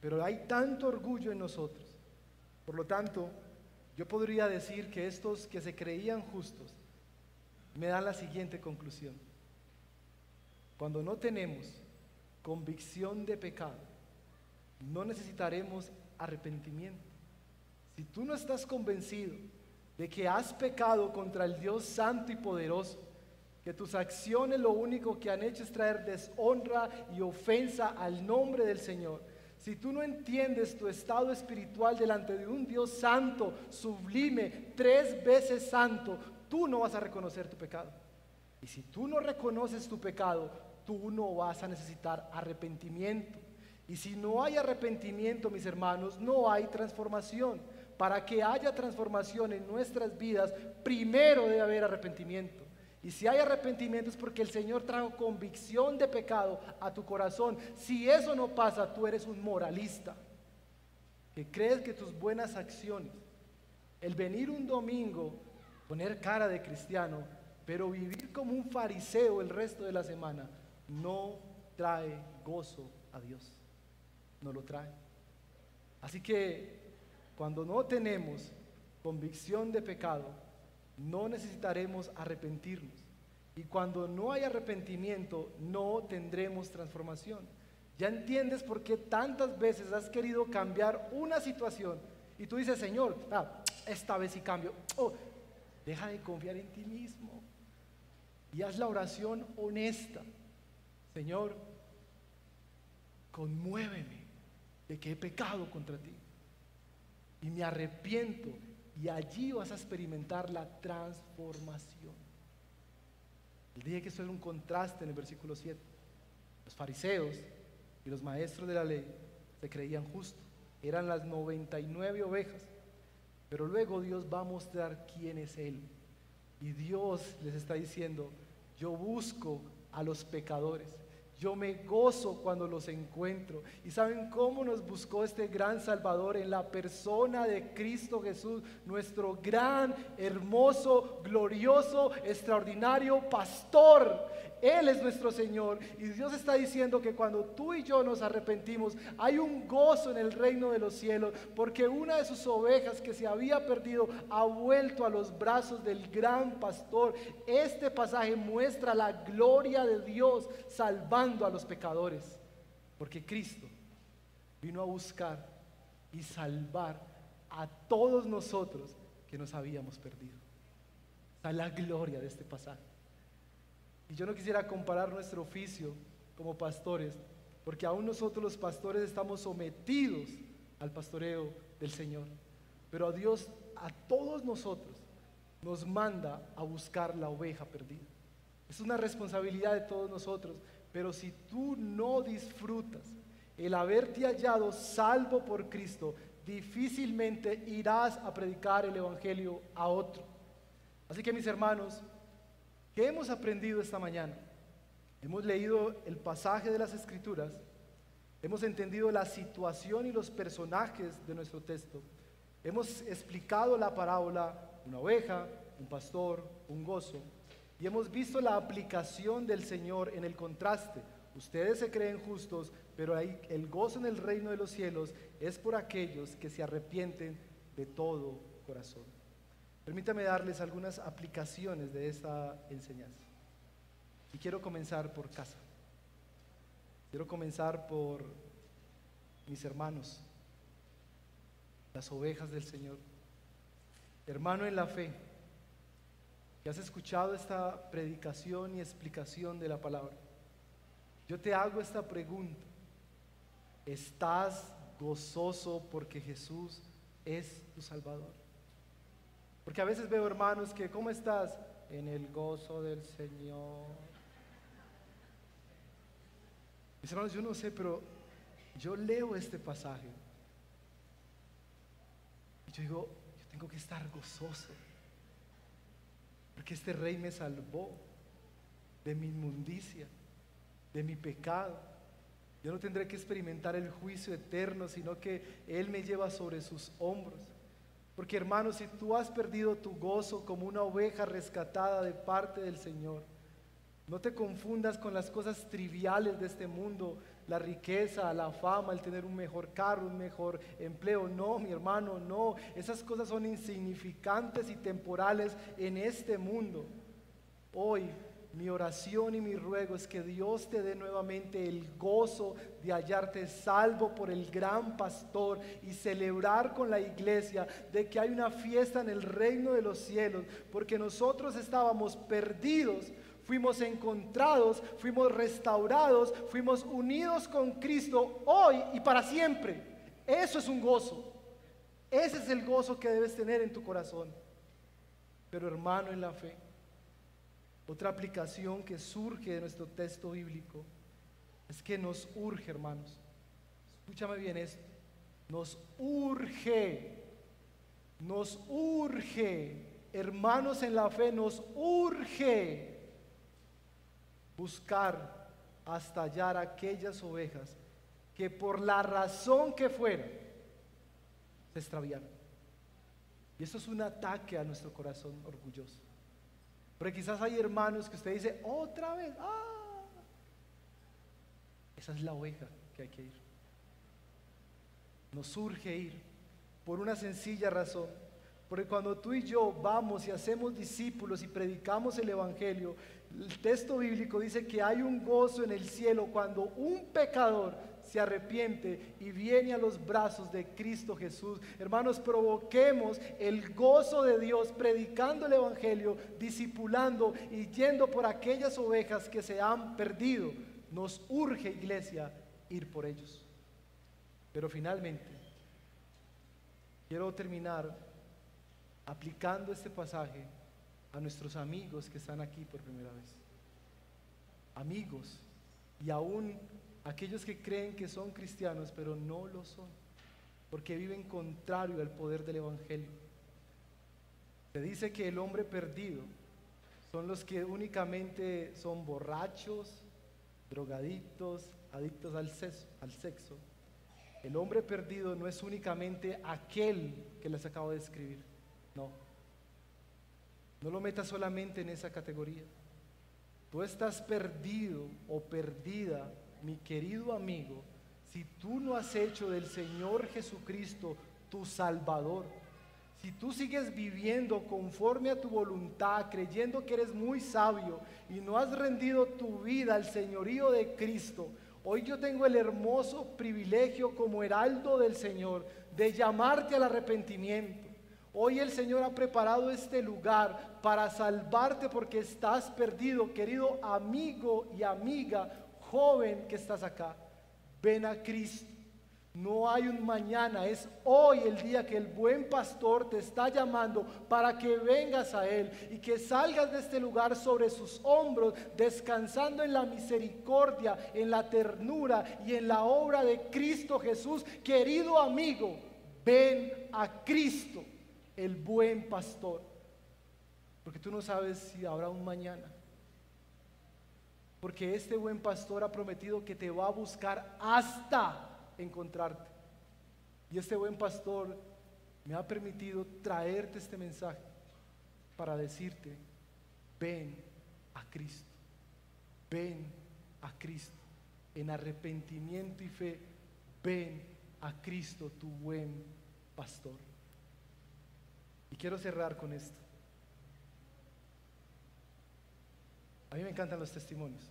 Pero hay tanto orgullo en nosotros. Por lo tanto, yo podría decir que estos que se creían justos me dan la siguiente conclusión. Cuando no tenemos convicción de pecado, no necesitaremos arrepentimiento si tú no estás convencido de que has pecado contra el Dios santo y poderoso, que tus acciones lo único que han hecho es traer deshonra y ofensa al nombre del Señor, si tú no entiendes tu estado espiritual delante de un Dios santo, sublime, tres veces santo, tú no vas a reconocer tu pecado. Y si tú no reconoces tu pecado, tú no vas a necesitar arrepentimiento. Y si no hay arrepentimiento, mis hermanos, no hay transformación. Para que haya transformación en nuestras vidas, primero debe haber arrepentimiento. Y si hay arrepentimiento es porque el Señor trajo convicción de pecado a tu corazón. Si eso no pasa, tú eres un moralista, que crees que tus buenas acciones, el venir un domingo, poner cara de cristiano, pero vivir como un fariseo el resto de la semana, no trae gozo a Dios. No lo trae. Así que cuando no tenemos convicción de pecado, no necesitaremos arrepentirnos. Y cuando no hay arrepentimiento, no tendremos transformación. Ya entiendes por qué tantas veces has querido cambiar una situación y tú dices, Señor, ah, esta vez sí cambio. Oh, deja de confiar en ti mismo y haz la oración honesta. Señor, conmuéveme de que he pecado contra ti y me arrepiento y allí vas a experimentar la transformación. El dije que eso era un contraste en el versículo 7. Los fariseos y los maestros de la ley se creían justos. Eran las 99 ovejas. Pero luego Dios va a mostrar quién es Él. Y Dios les está diciendo, yo busco a los pecadores. Yo me gozo cuando los encuentro. ¿Y saben cómo nos buscó este gran Salvador? En la persona de Cristo Jesús, nuestro gran, hermoso, glorioso, extraordinario pastor. Él es nuestro Señor. Y Dios está diciendo que cuando tú y yo nos arrepentimos, hay un gozo en el reino de los cielos, porque una de sus ovejas que se había perdido ha vuelto a los brazos del gran pastor. Este pasaje muestra la gloria de Dios salvando a los pecadores, porque Cristo vino a buscar y salvar a todos nosotros que nos habíamos perdido. Está la gloria de este pasaje. Y yo no quisiera comparar nuestro oficio como pastores, porque aún nosotros los pastores estamos sometidos al pastoreo del Señor. Pero a Dios, a todos nosotros, nos manda a buscar la oveja perdida. Es una responsabilidad de todos nosotros, pero si tú no disfrutas el haberte hallado salvo por Cristo, difícilmente irás a predicar el Evangelio a otro. Así que mis hermanos, ¿Qué hemos aprendido esta mañana? Hemos leído el pasaje de las Escrituras, hemos entendido la situación y los personajes de nuestro texto, hemos explicado la parábola, una oveja, un pastor, un gozo, y hemos visto la aplicación del Señor en el contraste. Ustedes se creen justos, pero el gozo en el reino de los cielos es por aquellos que se arrepienten de todo corazón. Permítame darles algunas aplicaciones de esta enseñanza. Y quiero comenzar por casa. Quiero comenzar por mis hermanos, las ovejas del Señor. Hermano en la fe, que has escuchado esta predicación y explicación de la palabra. Yo te hago esta pregunta. ¿Estás gozoso porque Jesús es tu Salvador? Porque a veces veo hermanos que, ¿cómo estás? En el gozo del Señor. Mis hermanos, yo no sé, pero yo leo este pasaje. Y yo digo, yo tengo que estar gozoso. Porque este rey me salvó de mi inmundicia, de mi pecado. Yo no tendré que experimentar el juicio eterno, sino que Él me lleva sobre sus hombros. Porque hermano, si tú has perdido tu gozo como una oveja rescatada de parte del Señor, no te confundas con las cosas triviales de este mundo, la riqueza, la fama, el tener un mejor carro, un mejor empleo. No, mi hermano, no. Esas cosas son insignificantes y temporales en este mundo. Hoy mi oración y mi ruego es que Dios te dé nuevamente el gozo de hallarte salvo por el gran pastor y celebrar con la iglesia de que hay una fiesta en el reino de los cielos, porque nosotros estábamos perdidos, fuimos encontrados, fuimos restaurados, fuimos unidos con Cristo hoy y para siempre. Eso es un gozo. Ese es el gozo que debes tener en tu corazón. Pero hermano en la fe, otra aplicación que surge de nuestro texto bíblico es que nos urge, hermanos. Escúchame bien esto. Nos urge, nos urge, hermanos en la fe, nos urge buscar hasta hallar aquellas ovejas que por la razón que fuera se extraviaron. Y eso es un ataque a nuestro corazón orgulloso. Porque quizás hay hermanos que usted dice, otra vez, ah, esa es la oveja que hay que ir. Nos surge ir por una sencilla razón. Porque cuando tú y yo vamos y hacemos discípulos y predicamos el Evangelio, el texto bíblico dice que hay un gozo en el cielo cuando un pecador se arrepiente y viene a los brazos de Cristo Jesús. Hermanos, provoquemos el gozo de Dios predicando el Evangelio, discipulando y yendo por aquellas ovejas que se han perdido. Nos urge, iglesia, ir por ellos. Pero finalmente, quiero terminar aplicando este pasaje a nuestros amigos que están aquí por primera vez. Amigos y aún aquellos que creen que son cristianos, pero no lo son, porque viven contrario al poder del Evangelio. Se dice que el hombre perdido son los que únicamente son borrachos, drogadictos, adictos al sexo, al sexo. El hombre perdido no es únicamente aquel que les acabo de describir, no. No lo metas solamente en esa categoría. Tú estás perdido o perdida mi querido amigo, si tú no has hecho del Señor Jesucristo tu Salvador, si tú sigues viviendo conforme a tu voluntad, creyendo que eres muy sabio y no has rendido tu vida al señorío de Cristo, hoy yo tengo el hermoso privilegio como heraldo del Señor de llamarte al arrepentimiento. Hoy el Señor ha preparado este lugar para salvarte porque estás perdido, querido amigo y amiga joven que estás acá, ven a Cristo. No hay un mañana, es hoy el día que el buen pastor te está llamando para que vengas a Él y que salgas de este lugar sobre sus hombros, descansando en la misericordia, en la ternura y en la obra de Cristo Jesús. Querido amigo, ven a Cristo, el buen pastor, porque tú no sabes si habrá un mañana. Porque este buen pastor ha prometido que te va a buscar hasta encontrarte. Y este buen pastor me ha permitido traerte este mensaje para decirte, ven a Cristo, ven a Cristo, en arrepentimiento y fe, ven a Cristo, tu buen pastor. Y quiero cerrar con esto. A mí me encantan los testimonios.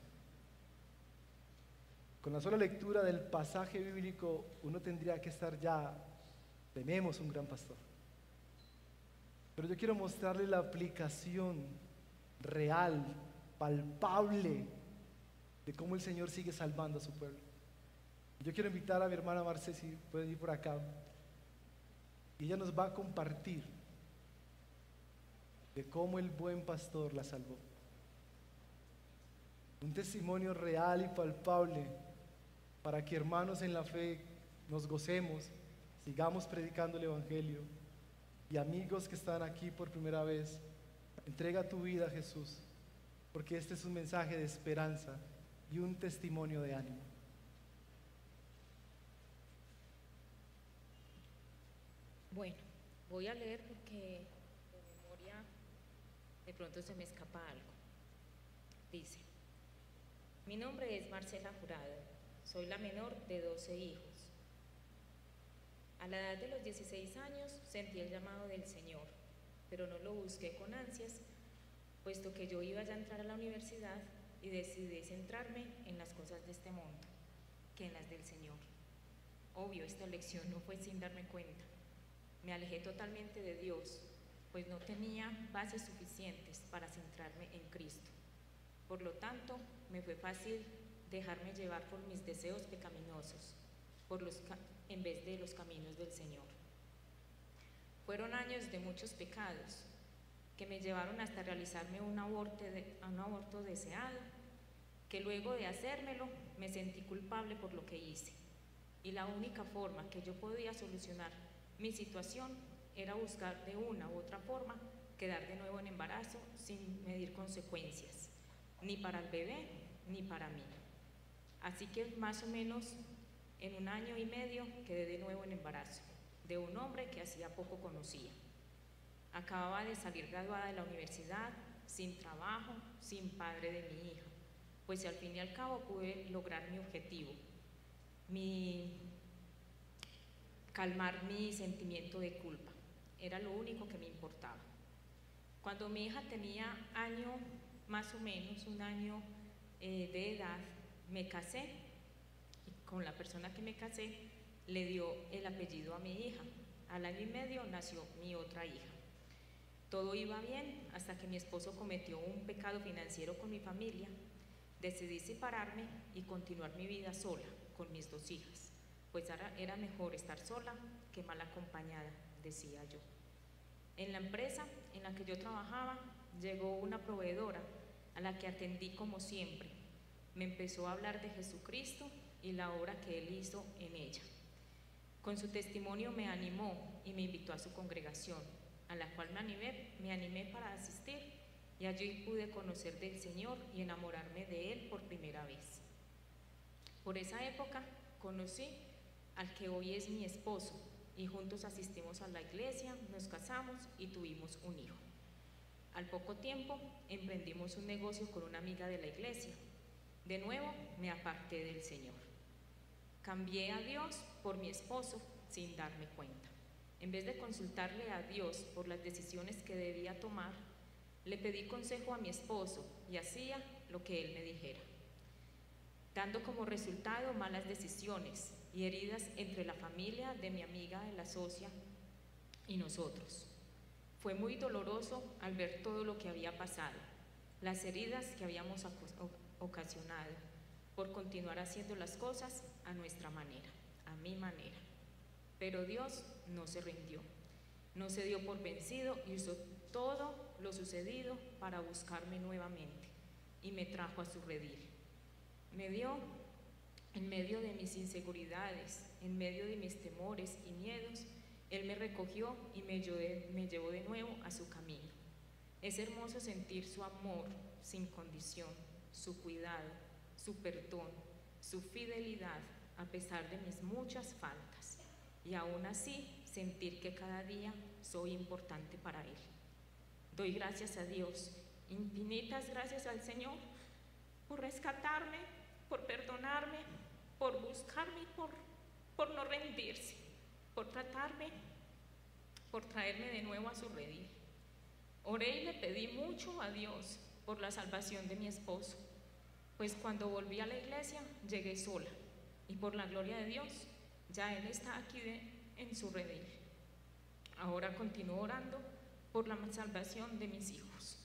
Con la sola lectura del pasaje bíblico uno tendría que estar ya, tenemos un gran pastor. Pero yo quiero mostrarle la aplicación real, palpable, de cómo el Señor sigue salvando a su pueblo. Yo quiero invitar a mi hermana Marce, si puede ir por acá, y ella nos va a compartir de cómo el buen pastor la salvó un testimonio real y palpable para que hermanos en la fe nos gocemos, sigamos predicando el Evangelio y amigos que están aquí por primera vez, entrega tu vida a Jesús, porque este es un mensaje de esperanza y un testimonio de ánimo. Bueno, voy a leer porque de memoria de pronto se me escapa algo. Dice, mi nombre es Marcela Jurado, soy la menor de 12 hijos. A la edad de los 16 años sentí el llamado del Señor, pero no lo busqué con ansias puesto que yo iba ya a entrar a la universidad y decidí centrarme en las cosas de este mundo que en las del Señor. Obvio, esta elección no fue sin darme cuenta. Me alejé totalmente de Dios, pues no tenía bases suficientes para centrarme en Cristo. Por lo tanto, me fue fácil dejarme llevar por mis deseos pecaminosos, por los en vez de los caminos del Señor. Fueron años de muchos pecados que me llevaron hasta realizarme un aborto, un aborto deseado, que luego de hacérmelo me sentí culpable por lo que hice. Y la única forma que yo podía solucionar mi situación era buscar de una u otra forma quedar de nuevo en embarazo sin medir consecuencias, ni para el bebé ni para mí. Así que más o menos en un año y medio quedé de nuevo en embarazo de un hombre que hacía poco conocía. Acababa de salir graduada de la universidad, sin trabajo, sin padre de mi hija, pues al fin y al cabo pude lograr mi objetivo, mi calmar mi sentimiento de culpa. Era lo único que me importaba. Cuando mi hija tenía año, más o menos un año eh, de edad, me casé y con la persona que me casé le dio el apellido a mi hija. Al año y medio nació mi otra hija. Todo iba bien hasta que mi esposo cometió un pecado financiero con mi familia. Decidí separarme y continuar mi vida sola con mis dos hijas, pues era mejor estar sola que mal acompañada, decía yo. En la empresa en la que yo trabajaba llegó una proveedora a la que atendí como siempre. Me empezó a hablar de Jesucristo y la obra que Él hizo en ella. Con su testimonio me animó y me invitó a su congregación, a la cual me animé, me animé para asistir y allí pude conocer del Señor y enamorarme de Él por primera vez. Por esa época conocí al que hoy es mi esposo y juntos asistimos a la iglesia, nos casamos y tuvimos un hijo. Al poco tiempo emprendimos un negocio con una amiga de la iglesia. De nuevo me aparté del Señor. Cambié a Dios por mi esposo sin darme cuenta. En vez de consultarle a Dios por las decisiones que debía tomar, le pedí consejo a mi esposo y hacía lo que él me dijera, dando como resultado malas decisiones y heridas entre la familia de mi amiga, de la socia, y nosotros. Fue muy doloroso al ver todo lo que había pasado, las heridas que habíamos ocasionado por continuar haciendo las cosas a nuestra manera a mi manera. Pero Dios no se rindió, no se dio por vencido y usó todo lo sucedido para buscarme nuevamente y me trajo a su redil. Me dio en medio de mis inseguridades, en medio de mis temores y miedos, Él me recogió y me llevó de nuevo a su camino. Es hermoso sentir su amor sin condición, su cuidado, su perdón, su fidelidad a pesar de mis muchas faltas y aún así sentir que cada día soy importante para Él. Doy gracias a Dios, infinitas gracias al Señor por rescatarme, por perdonarme, por buscarme y por no rendirse, por tratarme, por traerme de nuevo a su redil. Oré y le pedí mucho a Dios por la salvación de mi esposo, pues cuando volví a la iglesia llegué sola y por la gloria de Dios, ya Él está aquí en su redil. Ahora continúo orando por la salvación de mis hijos.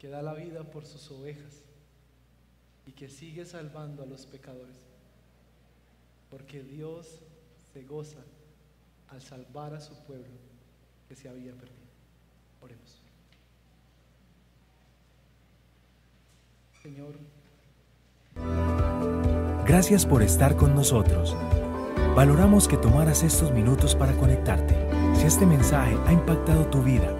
Que da la vida por sus ovejas y que sigue salvando a los pecadores. Porque Dios se goza al salvar a su pueblo que se había perdido. Oremos. Señor. Gracias por estar con nosotros. Valoramos que tomaras estos minutos para conectarte. Si este mensaje ha impactado tu vida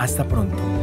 Hasta pronto.